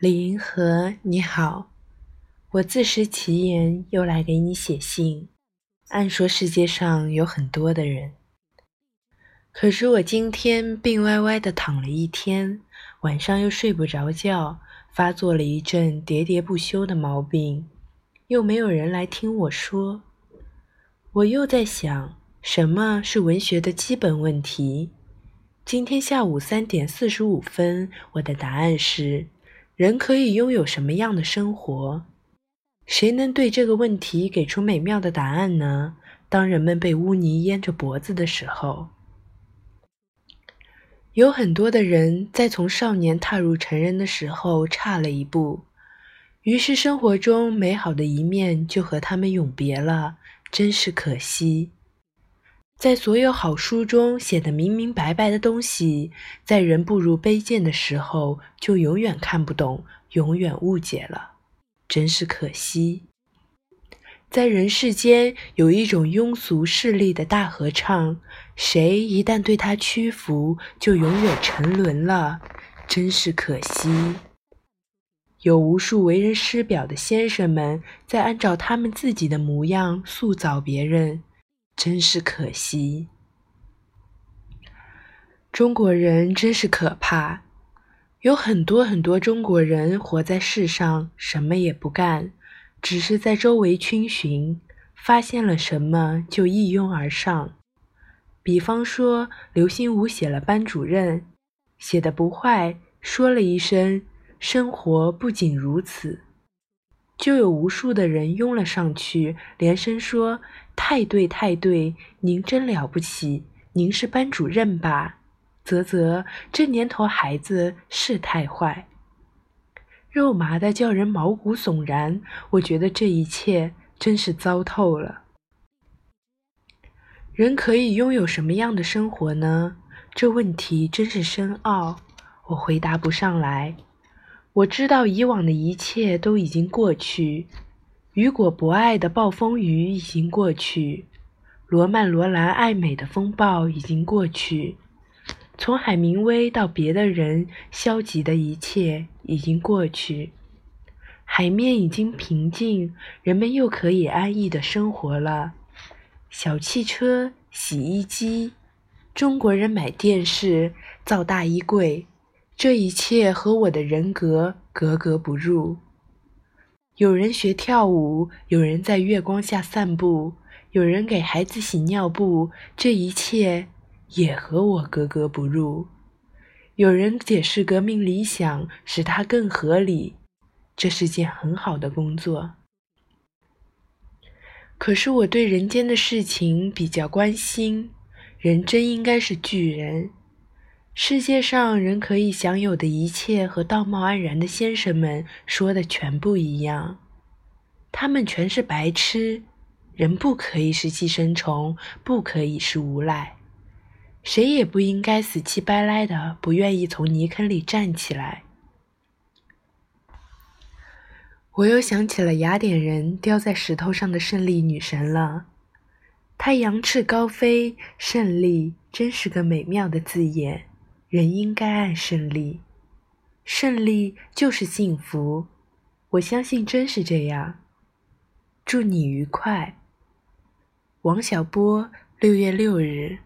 李银河，你好，我自食其言，又来给你写信。按说世界上有很多的人，可是我今天病歪歪的躺了一天，晚上又睡不着觉，发作了一阵喋喋不休的毛病，又没有人来听我说。我又在想，什么是文学的基本问题？今天下午三点四十五分，我的答案是。人可以拥有什么样的生活？谁能对这个问题给出美妙的答案呢？当人们被污泥淹着脖子的时候，有很多的人在从少年踏入成人的时候差了一步，于是生活中美好的一面就和他们永别了，真是可惜。在所有好书中写的明明白白的东西，在人步入卑贱的时候，就永远看不懂，永远误解了，真是可惜。在人世间有一种庸俗势力的大合唱，谁一旦对他屈服，就永远沉沦了，真是可惜。有无数为人师表的先生们，在按照他们自己的模样塑造别人。真是可惜，中国人真是可怕。有很多很多中国人活在世上，什么也不干，只是在周围逡巡，发现了什么就一拥而上。比方说，刘心武写了班主任，写的不坏，说了一声“生活不仅如此”。就有无数的人拥了上去，连声说：“太对，太对，您真了不起，您是班主任吧？”啧啧，这年头孩子是太坏，肉麻的叫人毛骨悚然。我觉得这一切真是糟透了。人可以拥有什么样的生活呢？这问题真是深奥，我回答不上来。我知道以往的一切都已经过去，雨果博爱的暴风雨已经过去，罗曼罗兰爱美的风暴已经过去，从海明威到别的人消极的一切已经过去，海面已经平静，人们又可以安逸的生活了。小汽车、洗衣机，中国人买电视、造大衣柜。这一切和我的人格格格不入。有人学跳舞，有人在月光下散步，有人给孩子洗尿布，这一切也和我格格不入。有人解释革命理想，使它更合理，这是件很好的工作。可是我对人间的事情比较关心，人真应该是巨人。世界上人可以享有的一切，和道貌岸然的先生们说的全不一样。他们全是白痴。人不可以是寄生虫，不可以是无赖，谁也不应该死乞白赖的不愿意从泥坑里站起来。我又想起了雅典人雕在石头上的胜利女神了。她扬翅高飞，胜利真是个美妙的字眼。人应该爱胜利，胜利就是幸福。我相信真是这样。祝你愉快，王小波。六月六日。